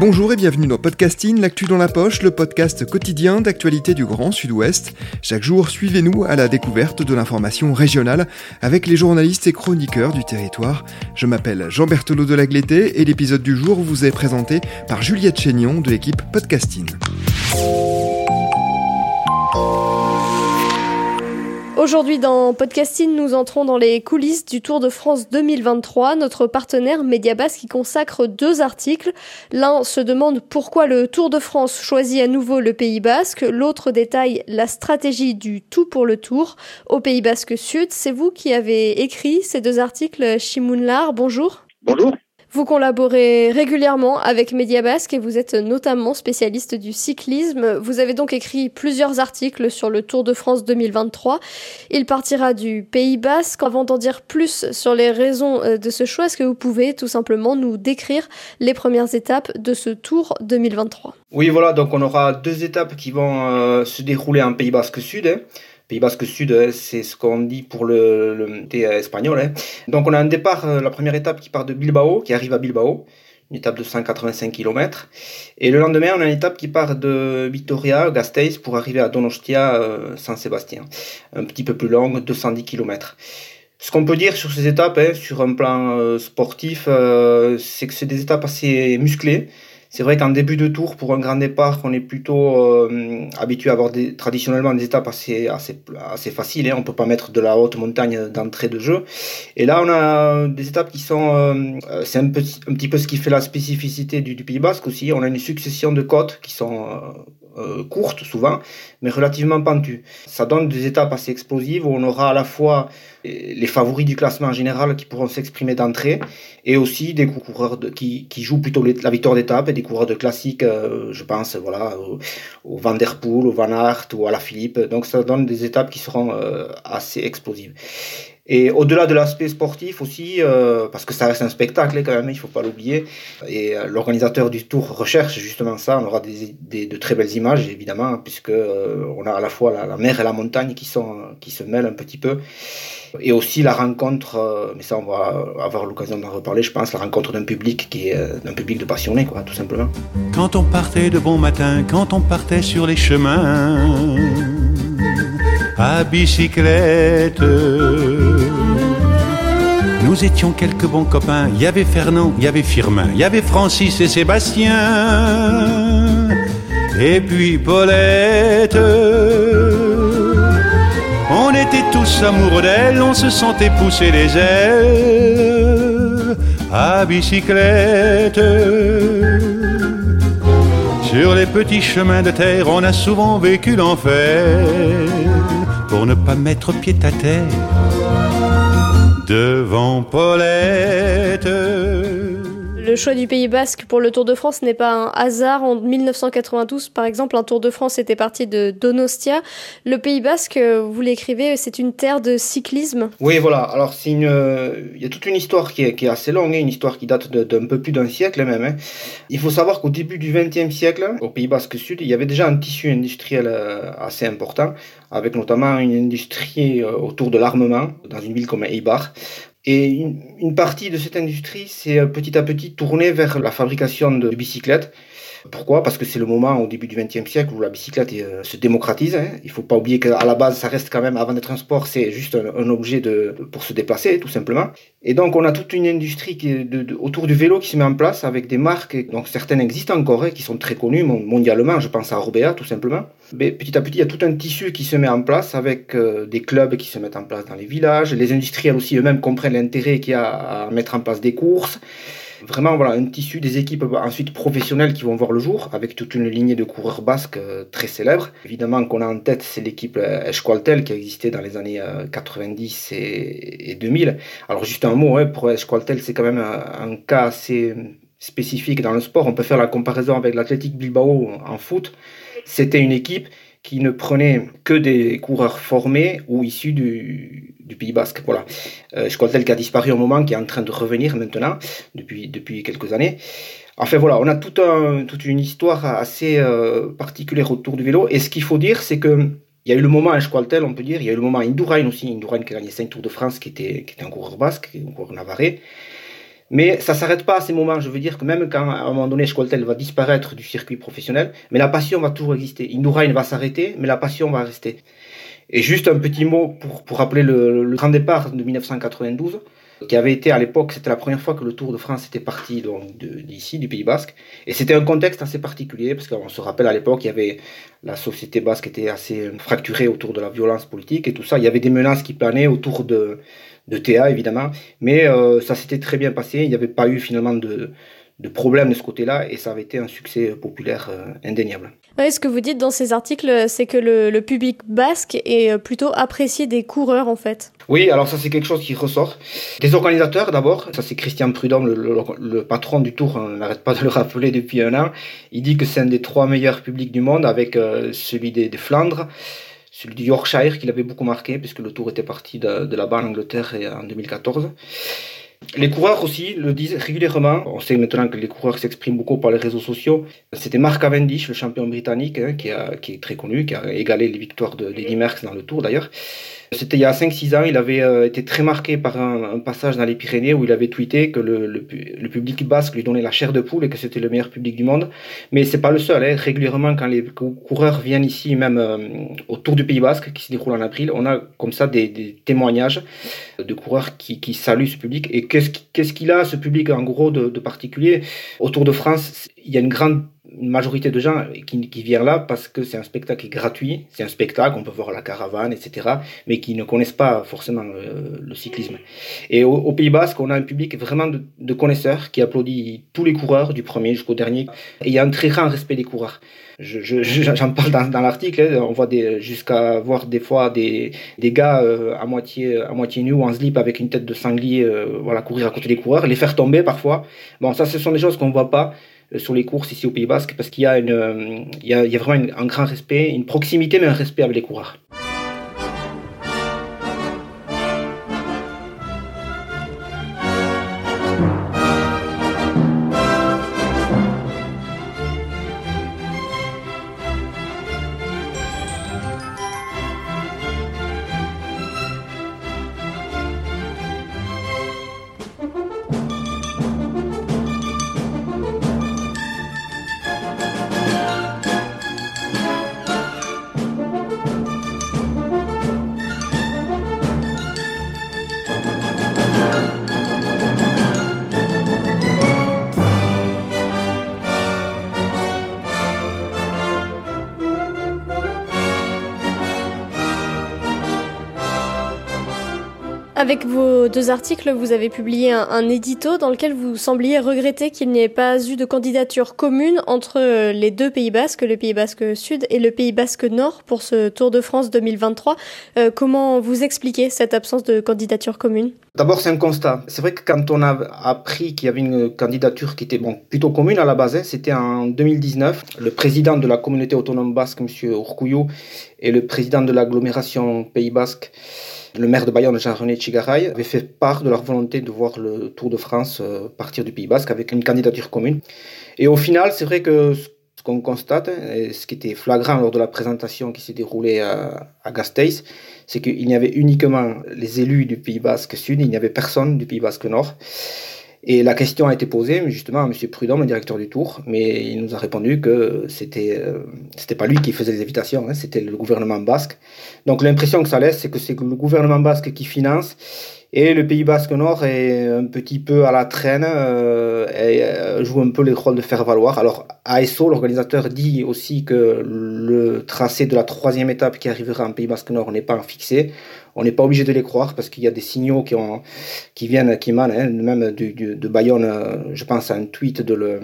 Bonjour et bienvenue dans Podcasting, l'actu dans la poche, le podcast quotidien d'actualité du Grand Sud-Ouest. Chaque jour, suivez-nous à la découverte de l'information régionale avec les journalistes et chroniqueurs du territoire. Je m'appelle Jean Berthelot de Lagleté et l'épisode du jour vous est présenté par Juliette Chénion de l'équipe Podcasting. Aujourd'hui dans Podcasting, nous entrons dans les coulisses du Tour de France 2023. Notre partenaire Mediabas qui consacre deux articles. L'un se demande pourquoi le Tour de France choisit à nouveau le Pays Basque. L'autre détaille la stratégie du tout pour le Tour au Pays Basque Sud. C'est vous qui avez écrit ces deux articles, Chimounlar. Bonjour. Bonjour. Vous collaborez régulièrement avec Mediabasque et vous êtes notamment spécialiste du cyclisme. Vous avez donc écrit plusieurs articles sur le Tour de France 2023. Il partira du Pays Basque. Avant d'en dire plus sur les raisons euh, de ce choix, est-ce que vous pouvez tout simplement nous décrire les premières étapes de ce Tour 2023 Oui, voilà, donc on aura deux étapes qui vont euh, se dérouler en Pays Basque Sud. Hein. Pays Basque Sud, hein, c'est ce qu'on dit pour le, le thé espagnol. Hein. Donc on a un départ, euh, la première étape qui part de Bilbao, qui arrive à Bilbao, une étape de 185 km. Et le lendemain, on a une étape qui part de Vitoria, Gasteiz, pour arriver à Donostia, euh, Saint-Sébastien. Un petit peu plus longue, 210 km. Ce qu'on peut dire sur ces étapes, hein, sur un plan euh, sportif, euh, c'est que c'est des étapes assez musclées. C'est vrai qu'en début de tour, pour un grand départ, on est plutôt euh, habitué à avoir des, traditionnellement des étapes assez, assez, assez faciles. Hein. On peut pas mettre de la haute montagne d'entrée de jeu. Et là, on a des étapes qui sont... Euh, c'est un, un petit peu ce qui fait la spécificité du, du Pays Basque aussi. On a une succession de côtes qui sont... Euh, courtes souvent, mais relativement pentues. Ça donne des étapes assez explosives où on aura à la fois les favoris du classement en général qui pourront s'exprimer d'entrée et aussi des coureurs qui, qui jouent plutôt la victoire d'étape et des coureurs de classique, euh, je pense voilà au, au, Van Der Poel, au Van Aert ou à la Philippe. Donc ça donne des étapes qui seront euh, assez explosives. Et au-delà de l'aspect sportif aussi, euh, parce que ça reste un spectacle quand même, il faut pas l'oublier. Et euh, l'organisateur du tour recherche justement ça. On aura des, des de très belles images évidemment, puisque euh, on a à la fois la, mer et la montagne qui sont qui se mêlent un petit peu, et aussi la rencontre. Mais ça, on va avoir l'occasion d'en reparler, je pense, la rencontre d'un public qui est d'un public de passionnés, quoi, tout simplement. Quand on partait de bon matin, quand on partait sur les chemins à bicyclette. Nous étions quelques bons copains. Il y avait Fernand, il y avait Firmin, il y avait Francis et Sébastien. Et puis Paulette. On était tous amoureux d'elle, on se sentait pousser les ailes à bicyclette. Sur les petits chemins de terre, on a souvent vécu l'enfer pour ne pas mettre pied à terre devant Paulette. Le choix du Pays Basque pour le Tour de France n'est pas un hasard. En 1992, par exemple, un Tour de France était parti de Donostia. Le Pays Basque, vous l'écrivez, c'est une terre de cyclisme. Oui, voilà. Alors, une, il y a toute une histoire qui est, assez longue, une histoire qui date d'un peu plus d'un siècle même. Hein. Il faut savoir qu'au début du XXe siècle, au Pays Basque Sud, il y avait déjà un tissu industriel assez important, avec notamment une industrie autour de l'armement dans une ville comme Eibar. Et une, partie de cette industrie s'est petit à petit tournée vers la fabrication de bicyclettes. Pourquoi? Parce que c'est le moment au début du XXe siècle où la bicyclette euh, se démocratise. Hein. Il faut pas oublier qu'à la base, ça reste quand même, avant d'être un sport, c'est juste un, objet de, pour se déplacer, tout simplement. Et donc, on a toute une industrie autour du vélo qui se met en place avec des marques, donc certaines existent encore, hein, qui sont très connues mondialement. Je pense à Orbea, tout simplement. Mais petit à petit, il y a tout un tissu qui se met en place avec euh, des clubs qui se mettent en place dans les villages. Les industriels aussi eux-mêmes comprennent l'intérêt qu'il y a à mettre en place des courses. vraiment voilà, un tissu des équipes ensuite professionnelles qui vont voir le jour, avec toute une lignée de coureurs basques euh, très célèbres. Évidemment qu'on a en tête, c'est l'équipe Esqualtel qui a existé dans les années 90 et, 2000. Alors juste un mot, hein, pour Esqualtel, c'est quand même un, cas assez spécifique dans le sport. On peut faire la comparaison avec l'Athletic Bilbao en foot. C'était une équipe qui ne prenait que des coureurs formés ou issus du, du Pays Basque. Voilà. Euh, tel qui a disparu un moment, qui est en train de revenir maintenant, depuis, depuis quelques années. Enfin voilà, on a tout un, toute une histoire assez euh, particulière autour du vélo. Et ce qu'il faut dire, c'est que il y a eu le moment à Squaltel, on peut dire, il y a eu le moment à Indurain aussi, Indurain qui a gagné 5 Tours de France, qui était, qui était un coureur basque, un coureur navarrais. Mais ça s'arrête pas à ces moments. Je veux dire que même quand à un moment donné Squaltel va disparaître du circuit professionnel, mais la passion va toujours exister. Indurain va s'arrêter, mais la passion va rester. Et juste un petit mot pour, pour rappeler le, le grand départ de 1992 qui avait été à l'époque, c'était la première fois que le Tour de France était parti d'ici, du Pays Basque, et c'était un contexte assez particulier parce qu'on se rappelle à l'époque, il y avait la société basque était assez fracturée autour de la violence politique et tout ça. Il y avait des menaces qui planaient autour de de TA évidemment, mais euh, ça s'était très bien passé. Il n'y avait pas eu finalement de, de problème de ce côté-là et ça avait été un succès populaire euh, indéniable. ce que vous dites dans ces articles, c'est que le, public basque est plutôt apprécié des coureurs en fait. Oui, alors ça c'est quelque chose qui ressort. Des organisateurs d'abord, ça c'est Christian Prudhomme, le, patron du tour, on n'arrête pas de le rappeler depuis un an. Il dit que c'est un des trois meilleurs publics du monde avec euh, celui des, des Flandres celui du Yorkshire qui l'avait beaucoup marqué puisque le tour était parti de, de là-bas en Angleterre en 2014. Les coureurs aussi le disent régulièrement. On sait maintenant que les coureurs s'expriment beaucoup par les réseaux sociaux. C'était Mark Cavendish, le champion britannique, hein, qui, qui, est très connu, qui a égalé les victoires de Lady Merckx dans le Tour d'ailleurs. C'était il y a 5-6 ans, il avait euh, été très marqué par un, passage dans les Pyrénées où il avait tweeté que le, le, public basque lui donnait la chair de poule et que c'était le meilleur public du monde. Mais c'est pas le seul. Hein. Régulièrement, quand les coureurs viennent ici, même euh, autour du Pays basque, qui se déroule en avril, on a comme ça des, témoignages de coureurs qui, qui, saluent ce public. Et qu'est-ce qu'il a, ce public, en gros, de, de particulier? Autour de France, il y a une grande une majorité de gens qui, qui viennent là parce que c'est un spectacle gratuit, c'est un spectacle, on peut voir la caravane, etc., mais qui ne connaissent pas forcément euh, le, cyclisme. Et au, Pays Basque, on a un public vraiment de, connaisseurs qui applaudit tous les coureurs, du premier jusqu'au dernier, il y a un très grand respect des coureurs. J'en je, parle dans, dans l'article, hein. on voit jusqu'à voir des fois des, des gars euh, à moitié à moitié nus ou en slip avec une tête de sanglier, euh, voilà, courir à côté des coureurs, les faire tomber parfois. Bon, ça, ce sont des choses qu'on voit pas sur les courses ici au Pays Basque parce qu'il y a, une, euh, il y a, il y a vraiment un grand respect, une proximité mais un respect avec les coureurs. Avec vos deux articles, vous avez publié un, édito dans lequel vous sembliez regretter qu'il n'y ait pas eu de candidature commune entre euh, les deux Pays Basques, le Pays Basque Sud et le Pays Basque Nord pour ce Tour de France 2023. Euh, comment vous expliquez cette absence de candidature commune? D'abord, c'est un constat. C'est vrai que quand on a appris qu'il y avait une candidature qui était plutôt commune à la base, hein, c'était en 2019, le président de la communauté autonome basque, M. Urcuyo, et le président de l'agglomération Pays Basque, le maire de Bayonne, Jean-René Chigaray, avait fait part de leur volonté de voir le Tour de France euh, partir du Pays Basque avec une candidature commune. Et au final, c'est vrai que ce qu'on constate, et ce qui était flagrant lors de la présentation qui s'est déroulée à, à Gasteiz, c'est qu'il y avait uniquement les élus du Pays Basque Sud, il n'y avait personne du Pays Basque Nord. Et la question a été posée justement à M. Prudhomme, le directeur du Tour, mais il nous a répondu que c'était euh, c'était pas lui qui faisait les invitations, hein, c'était le gouvernement basque. Donc l'impression que ça laisse, c'est que c'est le gouvernement basque qui finance Et le Pays Basque Nord est un petit peu à la traîne euh, et euh, joue un peu les rôles de faire valoir. Alors ASO, l'organisateur, dit aussi que le tracé de la troisième étape qui arrivera en Pays Basque Nord n'est pas fixé. On n'est pas obligé de les croire parce qu'il y a des signaux qui, ont, qui viennent, qui émanent, hein, même du, de Bayonne. Euh, je pense à un tweet de le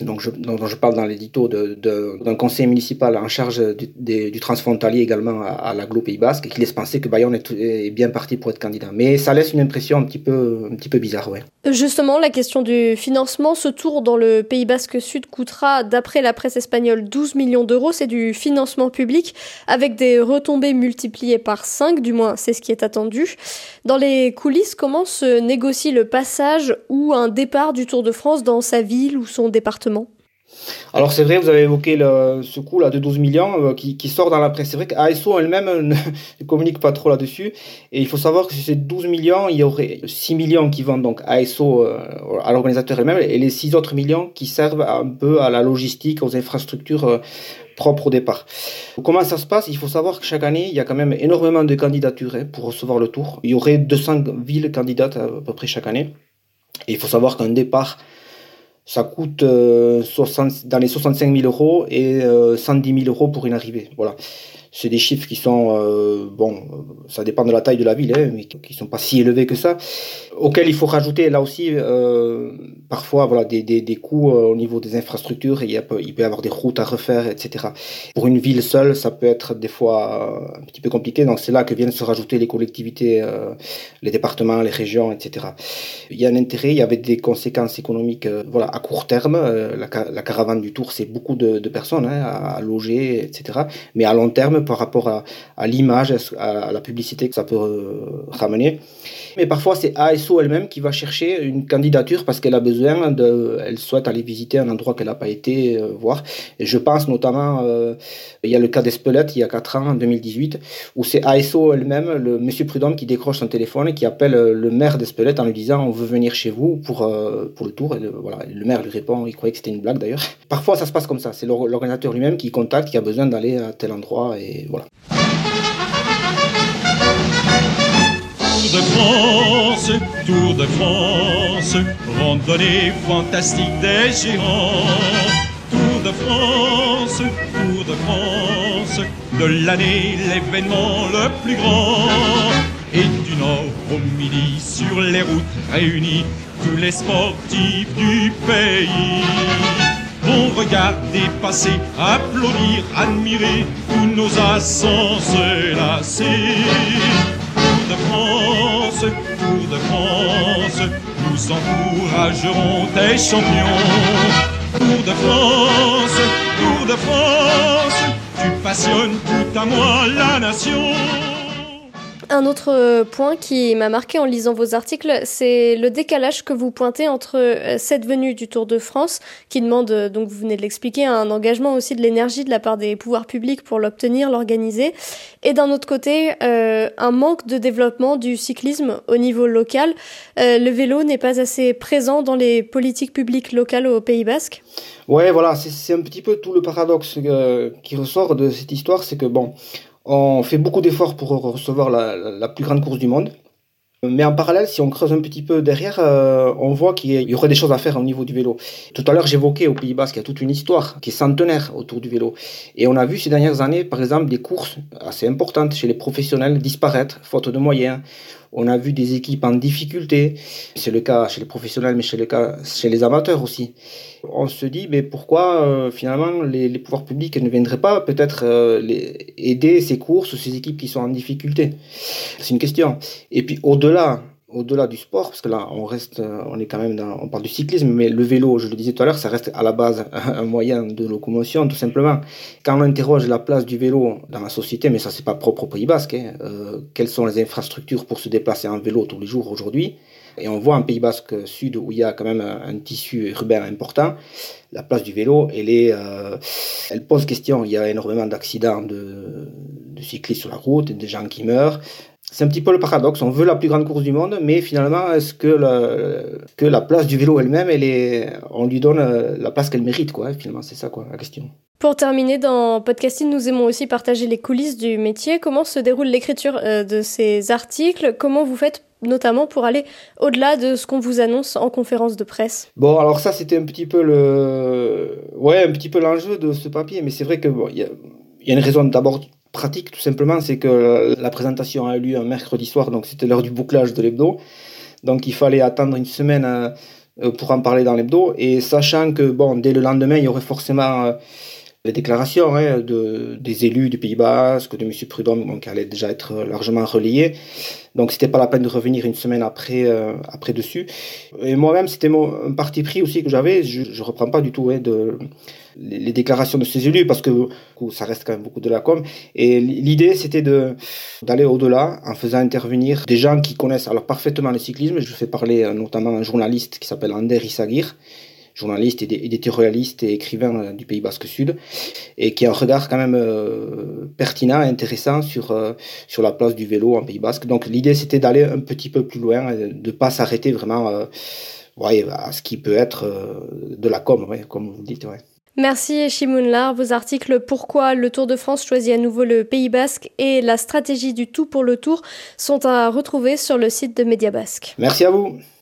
donc je, dont, je parle dans l'édito d'un conseil municipal en charge du, du transfrontalier également à, à Pays Basque, qui laisse penser que Bayonne est, bien parti pour être candidat. Mais ça laisse une impression un petit peu, un petit peu bizarre, ouais. Justement, la question du financement, ce tour dans le Pays Basque Sud coûtera, d'après la presse espagnole, 12 millions d'euros. C'est du financement public avec des retombées multipliées par 5, du moins c'est ce qui est attendu. Dans les coulisses, comment se négocie le passage ou un départ du Tour de France dans sa ville ou son département? Alors c'est vrai, vous avez évoqué ce coup là de 12 millions euh, qui, sort dans la presse. C'est vrai qu'ASO elle-même ne communique pas trop là-dessus. Et il faut savoir que sur ces 12 millions, il y aurait 6 millions qui vont donc ASO euh, à l'organisateur elle-même et les 6 autres millions qui servent un peu à la logistique, aux infrastructures euh, propres au départ. Comment ça se passe? Il faut savoir que chaque année, il y a quand même énormément de candidatures hein, pour recevoir le tour. Il y aurait 200 villes candidates à peu près chaque année. Et il faut savoir qu'un départ ça coûte euh, 60, dans les 65 000 euros et euh, 110 000 euros pour une arrivée. Voilà c'est des chiffres qui sont, euh, bon, ça dépend de la taille de la ville, hein, mais qui sont pas si élevés que ça, auxquels il faut rajouter là aussi euh, parfois voilà, des, des, des coûts euh, au niveau des infrastructures, il, y a, il peut y avoir des routes à refaire, etc. Pour une ville seule, ça peut être des fois un petit peu compliqué, donc c'est là que viennent se rajouter les collectivités, euh, les départements, les régions, etc. Il y a un intérêt, il y avait des conséquences économiques euh, voilà, à court terme, la, la, caravane du Tour, c'est beaucoup de, de personnes hein, à loger, etc. Mais à long terme, par rapport à, l'image, à, la publicité que ça peut euh, ramener. Mais parfois, c'est ASO elle-même qui va chercher une candidature parce qu'elle a besoin de, elle souhaite aller visiter un endroit qu'elle n'a pas été euh, voir. Je pense notamment, euh, il y a le cas d'Espelette il y a 4 ans, en 2018, où c'est ASO elle-même, le monsieur Prudhomme, qui décroche son téléphone et qui appelle le maire d'Espelette en lui disant on veut venir chez vous pour, pour le tour. Le, voilà, le maire lui répond, il croyait que c'était une blague d'ailleurs. Parfois, ça se passe comme ça. C'est l'organisateur lui-même qui contacte, qui a besoin d'aller à tel endroit et Tour de France, Tour de France, randonnée fantastique des géants. Tour de France, Tour de France, de l'année l'événement le plus grand. Et du nord au midi sur les routes réunies, tous les sportifs du pays vont regarder passer, applaudir, admirer tous nos ascenses lacés. Tour de France, Tour de France, nous encouragerons tes champions. Tour de France, Tour de France, tu passionnes tout à moi la nation. Un autre euh, point qui m'a marqué en lisant vos articles, c'est le décalage que vous pointez entre euh, cette venue du Tour de France, qui demande, euh, donc vous venez de l'expliquer, un engagement aussi de l'énergie de la part des pouvoirs publics pour l'obtenir, l'organiser, et d'un autre côté, un manque de développement du cyclisme au niveau local. Le vélo n'est pas assez présent dans les politiques publiques locales au Pays Basque? Ouais, voilà, c'est un petit peu tout le paradoxe qui ressort de cette histoire, c'est que bon, on fait beaucoup d'efforts pour recevoir la, la, plus grande course du monde. Mais en parallèle, si on creuse un petit peu derrière, euh, on voit qu'il y aurait des choses à faire au niveau du vélo. Tout à l'heure, j'évoquais au Pays Basque qu'il y a toute une histoire qui est centenaire autour du vélo. Et on a vu ces dernières années, par exemple, des courses assez importantes chez les professionnels disparaître, faute de moyens. On a vu des équipes en difficulté. C'est le cas chez les professionnels, mais c'est le cas chez les amateurs aussi. On se dit, mais pourquoi euh, finalement les, pouvoirs publics ne viendraient pas peut-être euh, aider ces courses, ces équipes qui sont en difficulté? C'est une question. Et puis au-delà au-delà du sport, parce que là, on reste, on est quand même dans, on parle du cyclisme, mais le vélo, je le disais tout à l'heure, ça reste à la base un moyen de locomotion, tout simplement. Quand on interroge la place du vélo dans la société, mais ça c'est pas propre au Pays Basque, hein, euh, quelles sont les infrastructures pour se déplacer en vélo tous les jours aujourd'hui? Et on voit un Pays Basque Sud où il y a quand même un, un tissu urbain important. La place du vélo, elle est, euh, elle pose question. Il y a énormément d'accidents de, de cyclistes sur la route, des gens qui meurent c'est un petit peu le paradoxe. On veut la plus grande course du monde, mais finalement, est-ce que la, que la place du vélo elle-même, elle est, on lui donne euh, la place qu'elle mérite, quoi. Finalement, c'est ça, quoi, la question. Pour terminer, dans Podcasting, nous aimons aussi partager les coulisses du métier. Comment se déroule l'écriture euh, de ces articles? Comment vous faites notamment pour aller au-delà de ce qu'on vous annonce en conférence de presse? Bon, alors ça, c'était un petit peu le, ouais, un petit peu l'enjeu de ce papier, mais c'est vrai que bon, il y a, y a une raison d'abord pratique, tout simplement, c'est que la présentation a eu lieu un mercredi soir, donc c'était l'heure du bouclage de l'hebdo, donc il fallait attendre une semaine euh, pour en parler dans l'hebdo, et sachant que bon, dès le lendemain, il y aurait forcément euh, les déclarations hein, de, des élus du Pays Basque, de M. Prudhomme, qui allaient déjà être largement relayées. Donc c'était pas la peine de revenir une semaine après, euh, après dessus. Et moi-même, c'était un parti pris aussi que j'avais. Je, je reprends pas du tout hein, de, les, déclarations de ces élus parce que ça reste quand même beaucoup de la com. Et l'idée, c'était d'aller au-delà en faisant intervenir des gens qui connaissent alors parfaitement le cyclisme. Je fais parler euh, notamment un journaliste qui s'appelle Ander Isagir journaliste, éditorialiste et écrivain du Pays Basque Sud, et qui a un regard quand même euh, pertinent, intéressant sur, euh, sur la place du vélo en Pays Basque. Donc l'idée c'était d'aller un petit peu plus loin, de ne pas s'arrêter vraiment euh, ouais, à ce qui peut être euh, de la com, ouais, comme vous dites. Ouais. Merci Chimounlar. Vos articles Pourquoi le Tour de France choisit à nouveau le Pays Basque et la stratégie du tout pour le Tour sont à retrouver sur le site de Média Basque. Merci à vous.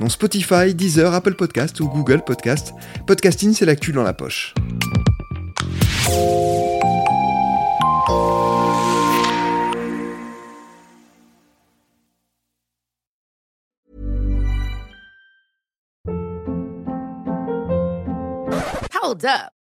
dont Spotify, Deezer, Apple Podcast ou Google Podcast. Podcasting, c'est l'actu dans la poche. Hold up.